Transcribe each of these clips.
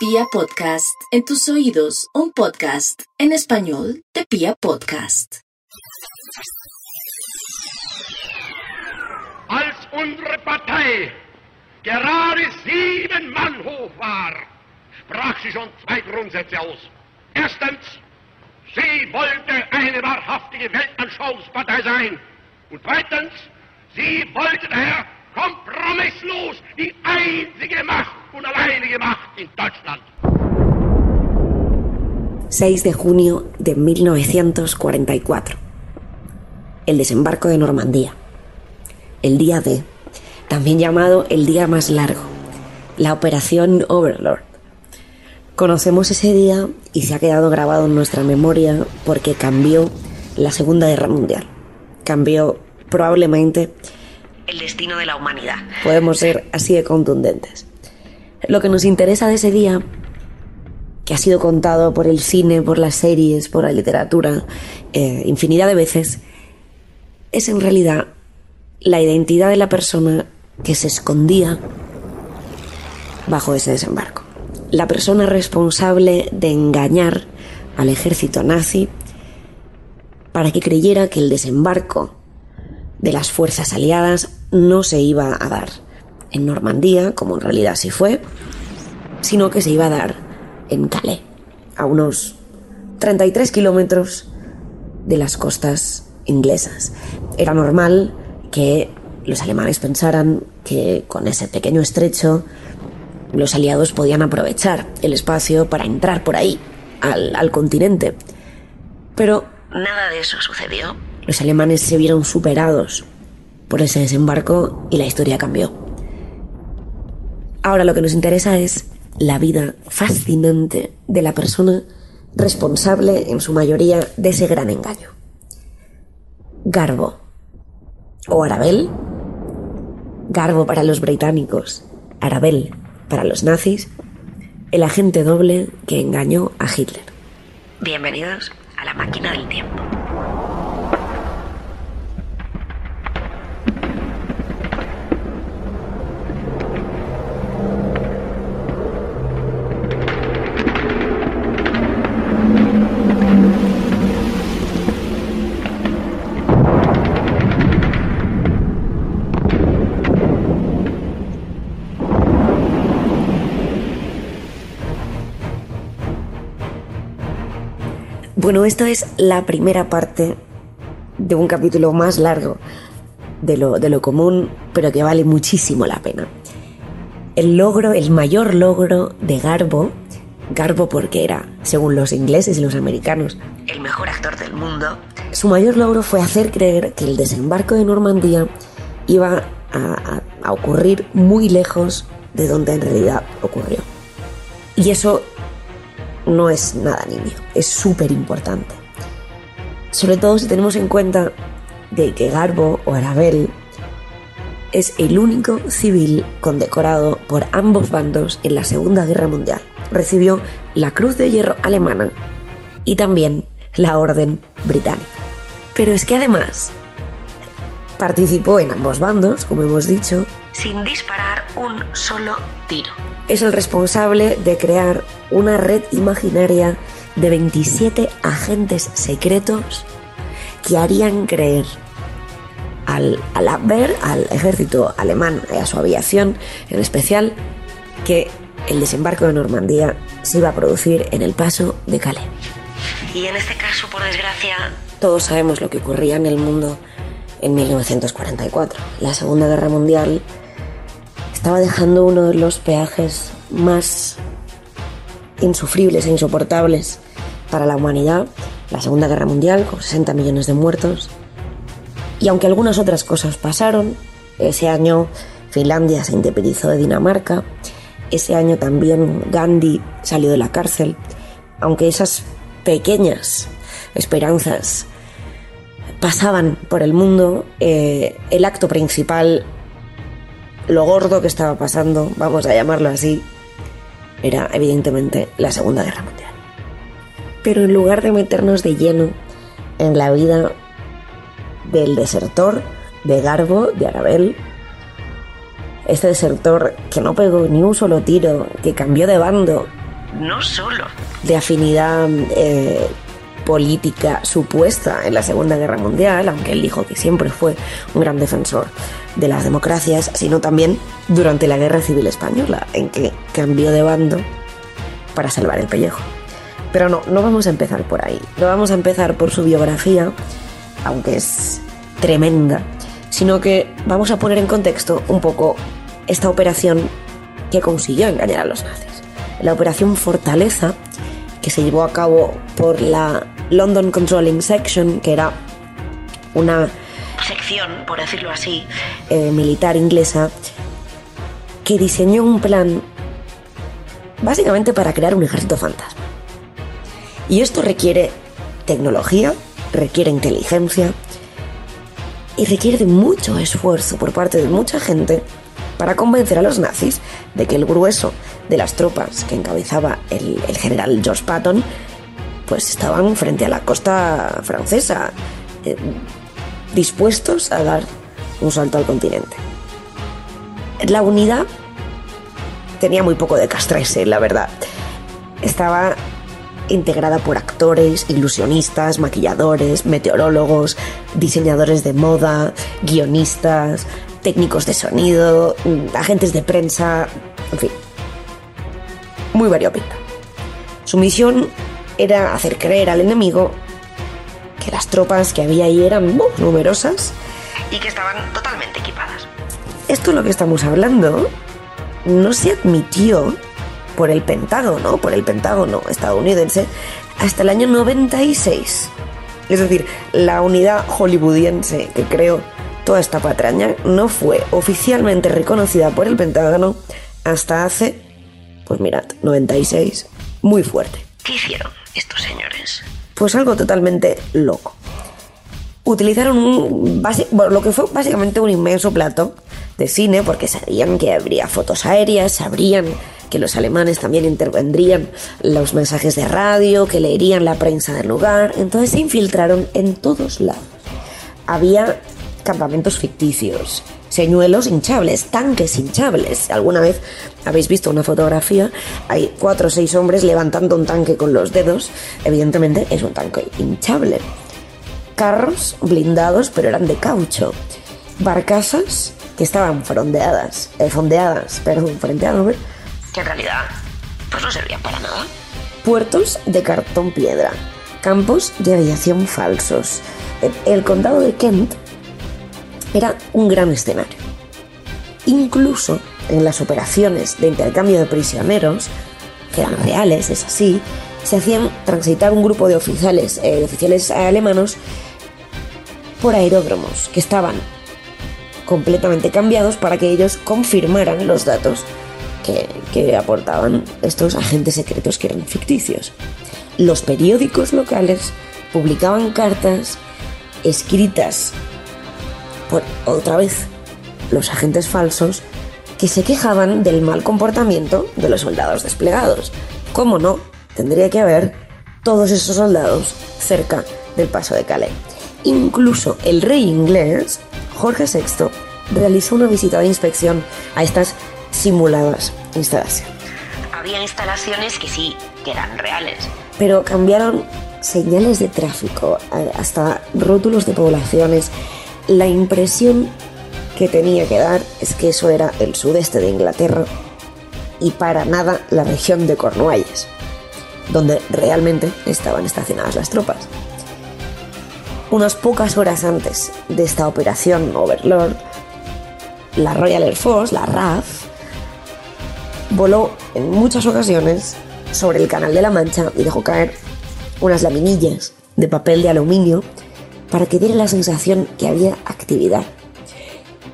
Pia Podcast, en tus oídos, un podcast en español de Pia Podcast. Als unsere Partei gerade sieben Mann hoch war, sprach sie schon zwei Grundsätze aus. Erstens, sie wollte eine wahrhaftige Weltanschauungspartei sein. Und zweitens, sie wollte daher kompromisslos die einzige Macht und alleinige Macht in Deutschland. 6 de junio de 1944. El desembarco de Normandía. El día D, también llamado el día más largo, la operación Overlord. Conocemos ese día y se ha quedado grabado en nuestra memoria porque cambió la Segunda Guerra Mundial. Cambió probablemente el destino de la humanidad. Podemos ser así de contundentes. Lo que nos interesa de ese día, que ha sido contado por el cine, por las series, por la literatura, eh, infinidad de veces, es en realidad la identidad de la persona que se escondía bajo ese desembarco. La persona responsable de engañar al ejército nazi para que creyera que el desembarco de las fuerzas aliadas no se iba a dar en Normandía, como en realidad sí fue, sino que se iba a dar en Calais, a unos 33 kilómetros de las costas inglesas. Era normal que los alemanes pensaran que con ese pequeño estrecho los aliados podían aprovechar el espacio para entrar por ahí, al, al continente. Pero nada de eso sucedió. Los alemanes se vieron superados por ese desembarco y la historia cambió. Ahora lo que nos interesa es la vida fascinante de la persona responsable en su mayoría de ese gran engaño. Garbo o Arabel. Garbo para los británicos, Arabel para los nazis, el agente doble que engañó a Hitler. Bienvenidos a la máquina del tiempo. Bueno, esto es la primera parte de un capítulo más largo de lo, de lo común, pero que vale muchísimo la pena. El logro, el mayor logro de Garbo, Garbo porque era, según los ingleses y los americanos, el mejor actor del mundo, su mayor logro fue hacer creer que el desembarco de Normandía iba a- a ocurrir muy lejos de donde en realidad ocurrió. Y eso no es nada niño, es súper importante. Sobre todo si tenemos en cuenta de que Garbo o Arabel es el único civil condecorado por ambos bandos en la Segunda Guerra Mundial. Recibió la Cruz de Hierro alemana y también la Orden Británica. Pero es que además participó en ambos bandos, como hemos dicho, sin disparar un solo tiro. Es el responsable de crear una red imaginaria de 27 agentes secretos que harían creer al, al Abwehr, al ejército alemán y a su aviación en especial, que el desembarco de Normandía se iba a producir en el paso de Calais. Y en este caso, por desgracia, todos sabemos lo que ocurría en el mundo en 1944. La Segunda Guerra Mundial estaba dejando uno de los peajes más insufribles e insoportables para la humanidad, la Segunda Guerra Mundial, con 60 millones de muertos. Y aunque algunas otras cosas pasaron, ese año Finlandia se independizó de Dinamarca, ese año también Gandhi salió de la cárcel, aunque esas pequeñas esperanzas pasaban por el mundo, eh, el acto principal, lo gordo que estaba pasando, vamos a llamarlo así, era evidentemente la Segunda Guerra Mundial. Pero en lugar de meternos de lleno en la vida del desertor, de Garbo, de Arabel, este desertor que no pegó ni un solo tiro, que cambió de bando no solo de afinidad eh, política supuesta en la Segunda Guerra Mundial, aunque él dijo que siempre fue un gran defensor de las democracias, sino también durante la Guerra Civil Española, en que cambió de bando para salvar el pellejo. Pero no, no vamos a empezar por ahí. No vamos a empezar por su biografía, aunque es tremenda, sino que vamos a poner en contexto un poco esta operación que consiguió engañar a los nazis. La operación Fortaleza, que se llevó a cabo por la London Controlling Section, que era una sección, por decirlo así, eh, militar inglesa, que diseñó un plan básicamente para crear un ejército fantasma. Y esto requiere tecnología, requiere inteligencia y requiere de mucho esfuerzo por parte de mucha gente para convencer a los nazis de que el grueso de las tropas que encabezaba el, general George Patton pues estaban frente a la costa francesa, eh, dispuestos a dar un salto al continente. La unidad tenía muy poco de castrese, la verdad. Estaba integrada por actores, ilusionistas, maquilladores, meteorólogos, diseñadores de moda, guionistas, técnicos de sonido, agentes de prensa, en fin, muy variopinta. Su misión era hacer creer al enemigo que las tropas que había ahí eran muy numerosas y que estaban totalmente equipadas. Esto es lo que estamos hablando no se admitió por el Pentágono, por el Pentágono estadounidense, hasta el año 96. Es decir, la unidad hollywoodiense que creó toda esta patraña no fue oficialmente reconocida por el Pentágono hasta hace, pues mirad, 96. Muy fuerte. ¿Qué hicieron estos señores? Pues algo totalmente loco. Utilizaron un lo que fue básicamente un inmenso plato de cine porque sabían que habría fotos aéreas, sabrían que los alemanes también intervendrían los mensajes de radio, que leerían la prensa del lugar, entonces se infiltraron en todos lados. Había campamentos ficticios, señuelos hinchables, tanques hinchables. ¿Alguna vez habéis visto una fotografía? Hay cuatro o seis hombres levantando un tanque con los dedos. Evidentemente es un tanque hinchable. Carros blindados, pero eran de caucho. Barcasas que estaban frondeadas, eh, fondeadas, perdón, frente a que en realidad pues no servían para nada. Puertos de cartón piedra, campos de aviación falsos. El, condado de Kent era un gran escenario. Incluso en las operaciones de intercambio de prisioneros, que eran reales, es así, se hacían transitar un grupo de oficiales, eh, de oficiales alemanos por aeródromos que estaban completamente cambiados para que ellos confirmaran los datos que, aportaban estos agentes secretos que eran ficticios. Los periódicos locales publicaban cartas escritas por otra vez los agentes falsos que se quejaban del mal comportamiento de los soldados desplegados. ¿Cómo no? Tendría que haber todos esos soldados cerca del paso de Calais. Incluso el rey inglés, Jorge VI, realizó una visita de inspección a estas simuladas instalaciones. Había instalaciones que sí, que eran reales, pero cambiaron señales de tráfico, hasta rótulos de poblaciones. La impresión que tenía que dar es que eso era el sudeste de Inglaterra y para nada la región de Cornualles, donde realmente estaban estacionadas las tropas. Unas pocas horas antes de esta operación Overlord, la Royal Air Force, la RAF, voló en muchas ocasiones sobre el Canal de la Mancha y dejó caer unas laminillas de papel de aluminio para que diera la sensación que había actividad.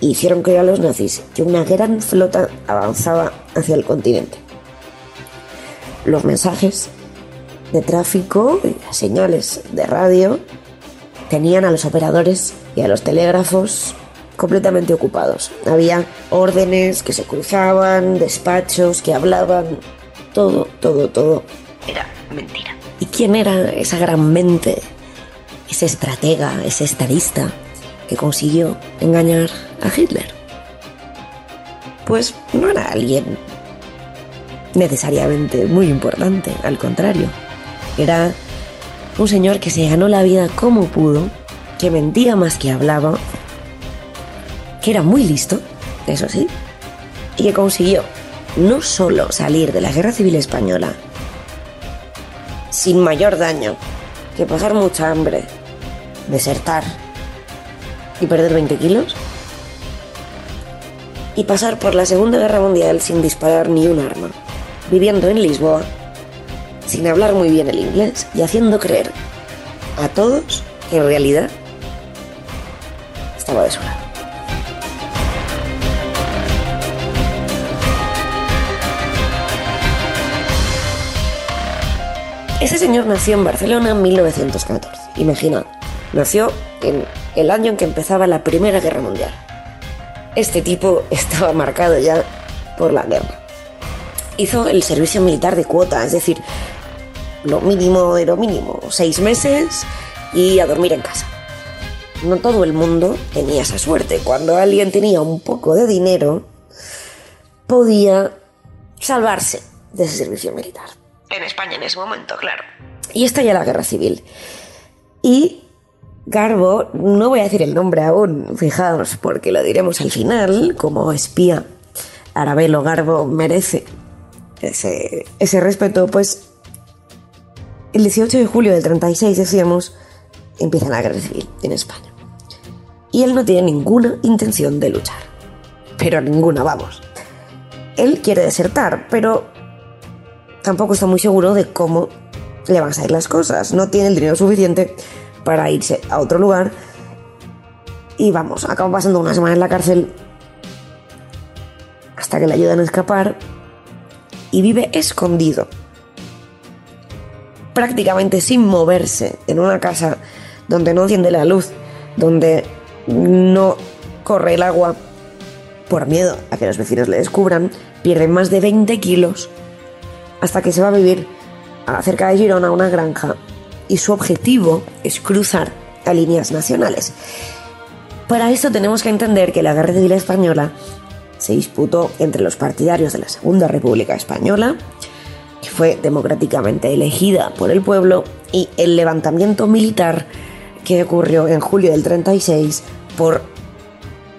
hicieron creer a los nazis que una gran flota avanzaba hacia el continente. Los mensajes de tráfico las señales de radio tenían a los operadores y a los telégrafos completamente ocupados. Había órdenes que se cruzaban, despachos que hablaban, todo, todo, todo. Era mentira. ¿Y quién era esa gran mente, ese estratega, ese estadista que consiguió engañar a Hitler? Pues no era alguien necesariamente muy importante, al contrario. Era un señor que se ganó la vida como pudo, que mentía más que hablaba, que era muy listo, eso sí, y que consiguió no solo salir de la Guerra Civil Española sin mayor daño que pasar mucha hambre, desertar y perder 20 kilos, y pasar por la Segunda Guerra Mundial sin disparar ni un arma, viviendo en Lisboa, sin hablar muy bien el inglés y haciendo creer a todos que en realidad estaba de su lado. Ese señor nació en Barcelona en 1914. Imagina, nació en el año en que empezaba la Primera Guerra Mundial. Este tipo estaba marcado ya por la guerra. Hizo el servicio militar de cuota, es decir, lo mínimo de lo mínimo, seis meses y a dormir en casa. No todo el mundo tenía esa suerte. Cuando alguien tenía un poco de dinero, podía salvarse de ese servicio militar. En España en ese momento, claro. Y estalla la guerra civil. Y Garbo, no voy a decir el nombre aún, fijaos, porque lo diremos al final, como espía Arabelo Garbo merece ese, ese respeto, pues el 18 de julio del 36, decíamos, empieza la guerra civil en España. Y él no tiene ninguna intención de luchar. Pero ninguna, vamos. Él quiere desertar, pero tampoco está muy seguro de cómo le van a salir las cosas. No tiene el dinero suficiente para irse a otro lugar. Y vamos, acaba pasando una semana en la cárcel hasta que le ayudan a escapar y vive escondido, prácticamente sin moverse, en una casa donde no enciende la luz, donde no corre el agua por miedo a que los vecinos le descubran, pierde más de 20 kilos hasta que se va a vivir cerca de Girona una granja y su objetivo es cruzar a líneas nacionales. Para esto tenemos que entender que la Guerra Civil Española se disputó entre los partidarios de la Segunda República Española, que fue democráticamente elegida por el pueblo, y el levantamiento militar que ocurrió en julio del 36 por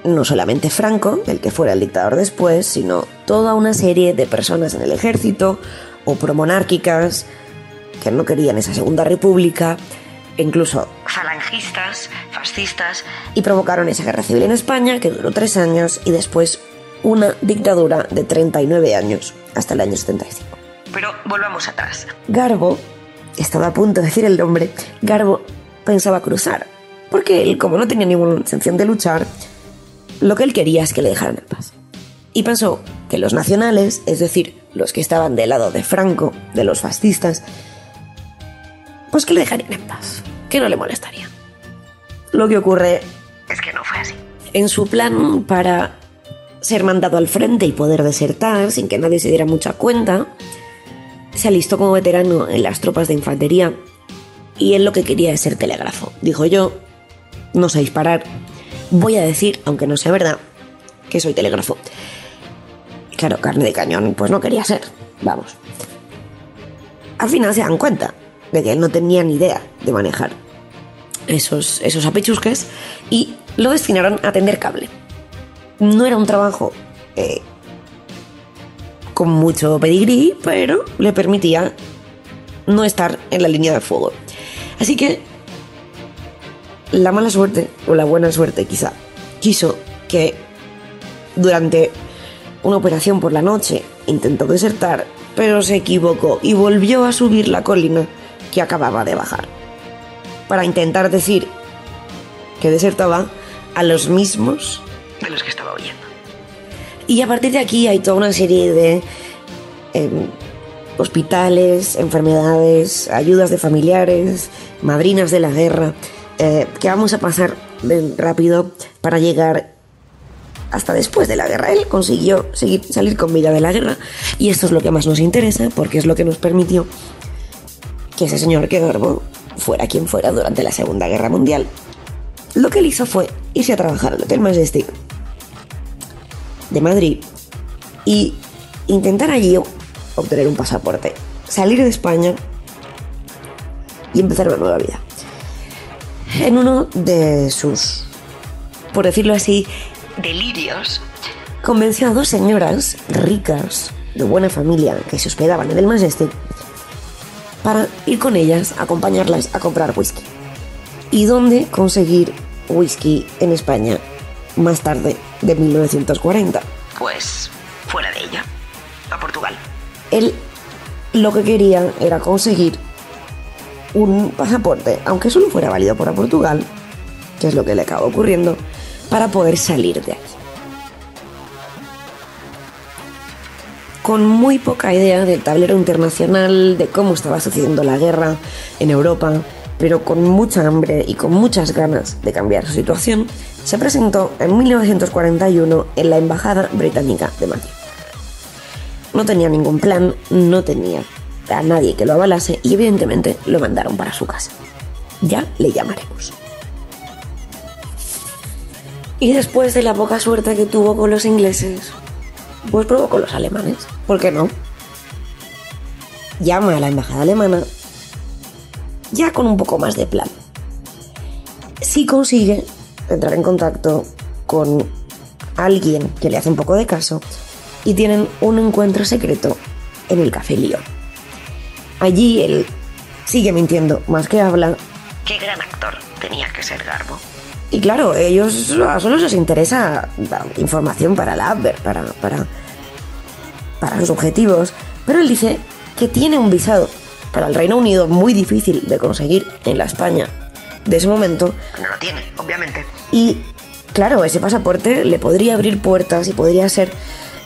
no solamente Franco, el que fuera el dictador después, sino toda una serie de personas en el ejército o promonárquicas que no querían esa Segunda República, incluso falangistas, fascistas, y provocaron esa guerra civil en España que duró tres años y después una dictadura de 39 años hasta el año 75. Pero volvamos atrás. Garbo, estaba a punto de decir el nombre, Garbo pensaba cruzar, porque él, como no tenía ninguna intención de luchar, lo que él quería es que le dejaran en paz. Y pensó que los nacionales, es decir, los que estaban del lado de Franco, de los fascistas, pues que le dejarían en paz, que no le molestaría. Lo que ocurre es que no fue así. En su plan para ser mandado al frente y poder desertar sin que nadie se diera mucha cuenta, se alistó como veterano en las tropas de infantería y él lo que quería es ser telégrafo. Dijo yo, no sé disparar, voy a decir, aunque no sea verdad, que soy telégrafo. Claro, carne de cañón, pues no quería ser, vamos. Al final se dan cuenta de que él no tenía ni idea de manejar esos, esos apechusques y lo destinaron a tender cable no era un trabajo eh, con mucho pedigrí, pero le permitía no estar en la línea de fuego. Así que la mala suerte, o la buena suerte quizá, quiso que durante una operación por la noche intentó desertar, pero se equivocó y volvió a subir la colina que acababa de bajar. Para intentar decir que desertaba a los mismos de los que estaba oyendo. Y a partir de aquí hay toda una serie de em, hospitales, enfermedades, ayudas de familiares, madrinas de la guerra, eh, que vamos a pasar rápido para llegar hasta después de la guerra. Él consiguió seguir, salir con vida de la guerra y esto es lo que más nos interesa porque es lo que nos permitió que ese señor que fuera quien fuera durante la Segunda Guerra Mundial. Lo que él hizo fue irse a trabajar al Hotel Majestic de Madrid y intentar allí obtener un pasaporte, salir de España y empezar una nueva vida. En uno de sus, por decirlo así, delirios, convenció a dos señoras ricas, de buena familia, que se hospedaban en el Majestic, para ir con ellas, acompañarlas a comprar whisky. ¿Y dónde conseguir whisky en España más tarde de 1940? Pues fuera de ella, a Portugal. Él lo que quería era conseguir un pasaporte, aunque solo fuera válido para Portugal, que es lo que le acaba ocurriendo, para poder salir de aquí. Con muy poca idea del tablero internacional, de cómo estaba sucediendo la guerra en Europa, pero con mucha hambre y con muchas ganas de cambiar su situación, se presentó en 1941 en la Embajada Británica de Madrid. No tenía ningún plan, no tenía a nadie que lo avalase y evidentemente lo mandaron para su casa. Ya le llamaremos. Y después de la poca suerte que tuvo con los ingleses, pues probó con los alemanes. ¿Por qué no? Llama a la embajada alemana ya con un poco más de plan. Si consigue entrar en contacto con alguien que le hace un poco de caso y tienen un encuentro secreto en el Café Lyon. Allí él sigue mintiendo más que habla. Qué gran actor tenía que ser Garbo. Y claro, ellos a solo les interesa información para la Abwehr, para, para, para sus objetivos. Pero él dice que tiene un visado para el Reino Unido muy difícil de conseguir en la España de ese momento. No lo tiene, obviamente. Y claro, ese pasaporte le podría abrir puertas y podría ser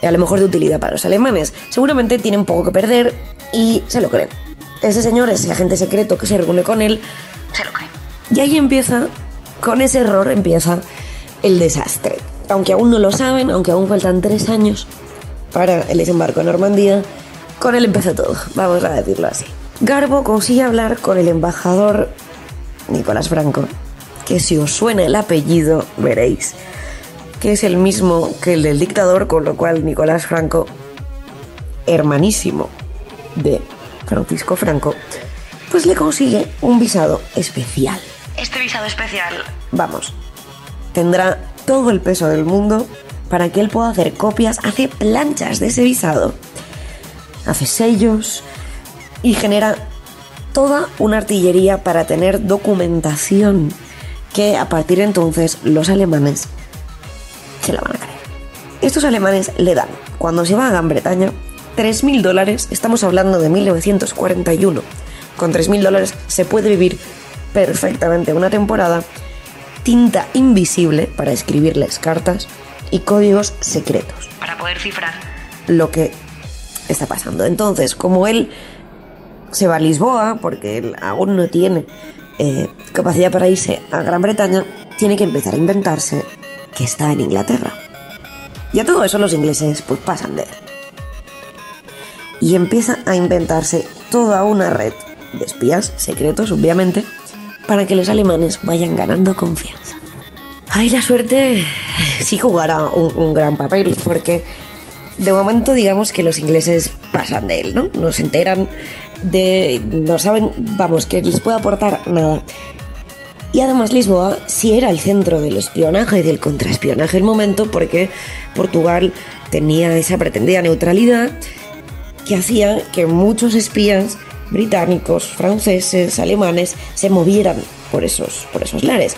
a lo mejor de utilidad para los alemanes. Seguramente tienen poco que perder y se lo creen. Ese señor, ese agente secreto que se reúne con él, se lo cree. Y ahí empieza, con ese error empieza el desastre. Aunque aún no lo saben, aunque aún faltan tres años para el desembarco en Normandía, con él empezó todo, vamos a decirlo así. Garbo consigue hablar con el embajador Nicolás Franco, que si os suena el apellido veréis que es el mismo que el del dictador, con lo cual Nicolás Franco, hermanísimo de Francisco Franco, pues le consigue un visado especial. Este visado especial, vamos, tendrá todo el peso del mundo para que él pueda hacer copias, hace planchas de ese visado, hace sellos y genera toda una artillería para tener documentación que a partir de entonces los alemanes se la van a creer. Estos alemanes le dan, cuando se va a Gran Bretaña, 3.000 dólares, estamos hablando de 1941. Con 3.000 dólares se puede vivir perfectamente una temporada, tinta invisible para escribirles cartas y códigos secretos. Para poder cifrar lo que está pasando. Entonces, como él se va a Lisboa, porque él aún no tiene eh, capacidad para irse a Gran Bretaña, tiene que empezar a inventarse que está en Inglaterra. Y a todo eso los ingleses pues pasan de él. Y empieza a inventarse toda una red de espías secretos, obviamente, para que los alemanes vayan ganando confianza. Ay, la suerte sí jugará un, gran papel, porque de momento digamos que los ingleses pasan de él, ¿no? No se enteran de... no saben, vamos, que les puede aportar nada. Y además Lisboa sí era el centro del espionaje y del contraespionaje el momento porque Portugal tenía esa pretendida neutralidad que hacía que muchos espías británicos, franceses, alemanes se movieran por esos, por esos lares.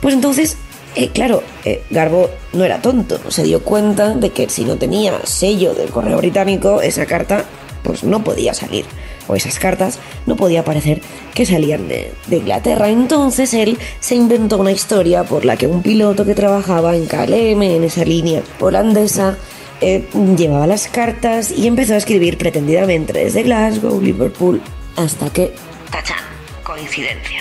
Pues entonces, eh, claro, eh, Garbo no era tonto, se dio cuenta de que si no tenía sello del correo británico, esa carta pues no podía salir o esas cartas, no podía parecer que salían de, Inglaterra. Entonces él se inventó una historia por la que un piloto que trabajaba en KLM, en esa línea holandesa, eh, llevaba las cartas y empezó a escribir pretendidamente desde Glasgow, Liverpool, hasta que... ¡Tachán! Coincidencia.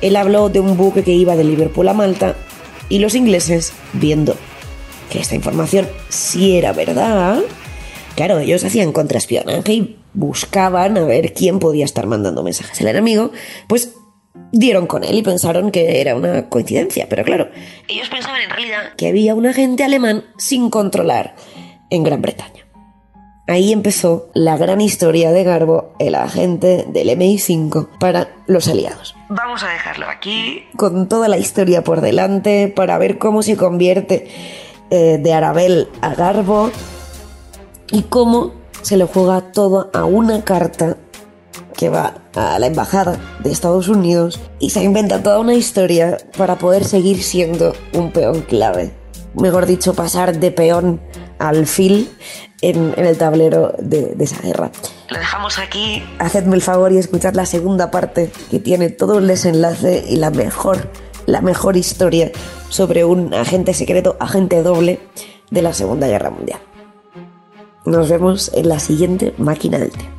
Él habló de un buque que iba de Liverpool a Malta y los ingleses, viendo que esta información sí era verdad, claro, ellos hacían contraespionaje y buscaban a ver quién podía estar mandando mensajes al enemigo, pues dieron con él y pensaron que era una coincidencia. Pero claro, ellos pensaban en realidad que había un agente alemán sin controlar en Gran Bretaña. Ahí empezó la gran historia de Garbo, el agente del MI5 para los aliados. Vamos a dejarlo aquí con toda la historia por delante para ver cómo se convierte eh, de Arabel a Garbo y cómo se le juega todo a una carta que va a la embajada de Estados Unidos y se inventa toda una historia para poder seguir siendo un peón clave. Mejor dicho, pasar de peón alfil en, en el tablero de, de, esa guerra. Lo dejamos aquí. Hacedme el favor y escuchad la segunda parte que tiene todo el desenlace y la mejor, la mejor historia sobre un agente secreto, agente doble de la Segunda Guerra Mundial. Nos vemos en la siguiente máquina del tiempo.